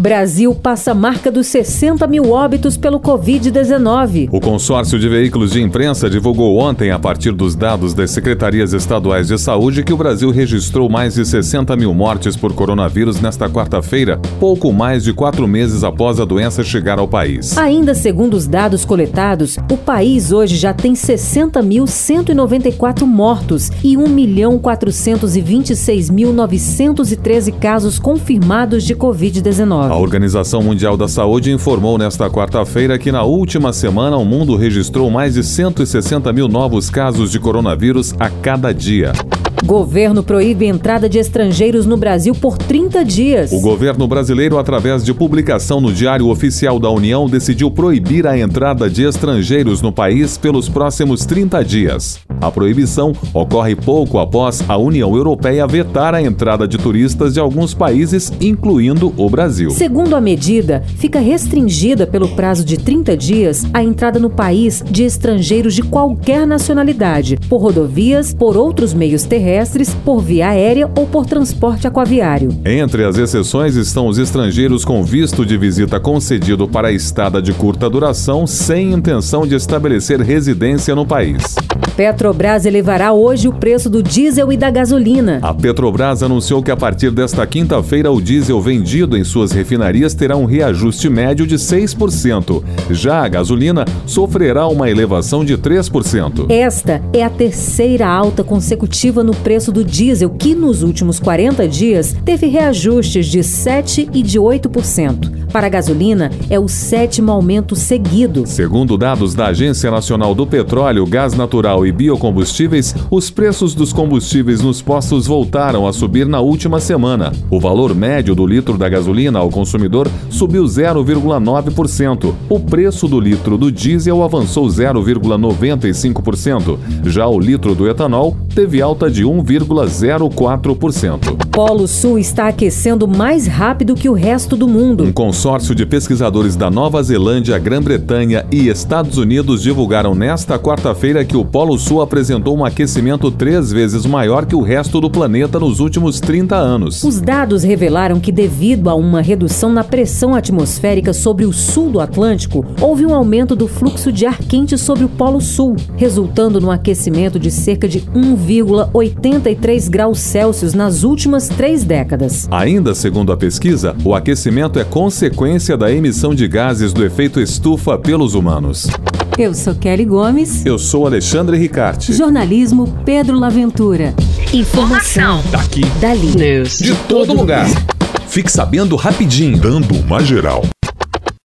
Brasil passa a marca dos 60 mil óbitos pelo Covid-19. O consórcio de veículos de imprensa divulgou ontem, a partir dos dados das secretarias estaduais de saúde, que o Brasil registrou mais de 60 mil mortes por coronavírus nesta quarta-feira, pouco mais de quatro meses após a doença chegar ao país. Ainda segundo os dados coletados, o país hoje já tem 60.194 mortos e 1.426.913 casos confirmados de Covid-19. A Organização Mundial da Saúde informou nesta quarta-feira que na última semana o mundo registrou mais de 160 mil novos casos de coronavírus a cada dia. Governo proíbe entrada de estrangeiros no Brasil por 30 dias. O governo brasileiro, através de publicação no Diário Oficial da União, decidiu proibir a entrada de estrangeiros no país pelos próximos 30 dias. A proibição ocorre pouco após a União Europeia vetar a entrada de turistas de alguns países, incluindo o Brasil. Segundo a medida, fica restringida pelo prazo de 30 dias a entrada no país de estrangeiros de qualquer nacionalidade, por rodovias, por outros meios terrestres, por via aérea ou por transporte aquaviário. Entre as exceções estão os estrangeiros com visto de visita concedido para estada de curta duração sem intenção de estabelecer residência no país. Petrobras elevará hoje o preço do diesel e da gasolina. A Petrobras anunciou que a partir desta quinta-feira o diesel vendido em suas refinarias terá um reajuste médio de 6%. Já a gasolina sofrerá uma elevação de 3%. Esta é a terceira alta consecutiva no preço do diesel, que nos últimos 40 dias teve reajustes de 7% e de 8%. Para a gasolina, é o sétimo aumento seguido. Segundo dados da Agência Nacional do Petróleo, Gás Natural e Biocombustíveis, os preços dos combustíveis nos postos voltaram a subir na última semana. O valor médio do litro da gasolina ao consumidor subiu 0,9%. O preço do litro do diesel avançou 0,95%. Já o litro do etanol teve alta de 1,04%. Polo Sul está aquecendo mais rápido que o resto do mundo. Um consórcio de pesquisadores da Nova Zelândia, Grã-Bretanha e Estados Unidos divulgaram nesta quarta-feira que o Polo Sul apresentou um aquecimento três vezes maior que o resto do planeta nos últimos 30 anos. Os dados revelaram que, devido a uma redução na pressão atmosférica sobre o sul do Atlântico, houve um aumento do fluxo de ar quente sobre o Polo Sul, resultando no aquecimento de cerca de 1,83 graus Celsius nas últimas três décadas. Ainda segundo a pesquisa, o aquecimento é consequência da emissão de gases do efeito estufa pelos humanos. Eu sou Kelly Gomes. Eu sou Alexandre Ricarte. Jornalismo Pedro Laventura. Informação. Daqui. Dali. News. De todo lugar. Fique sabendo rapidinho. Dando uma geral.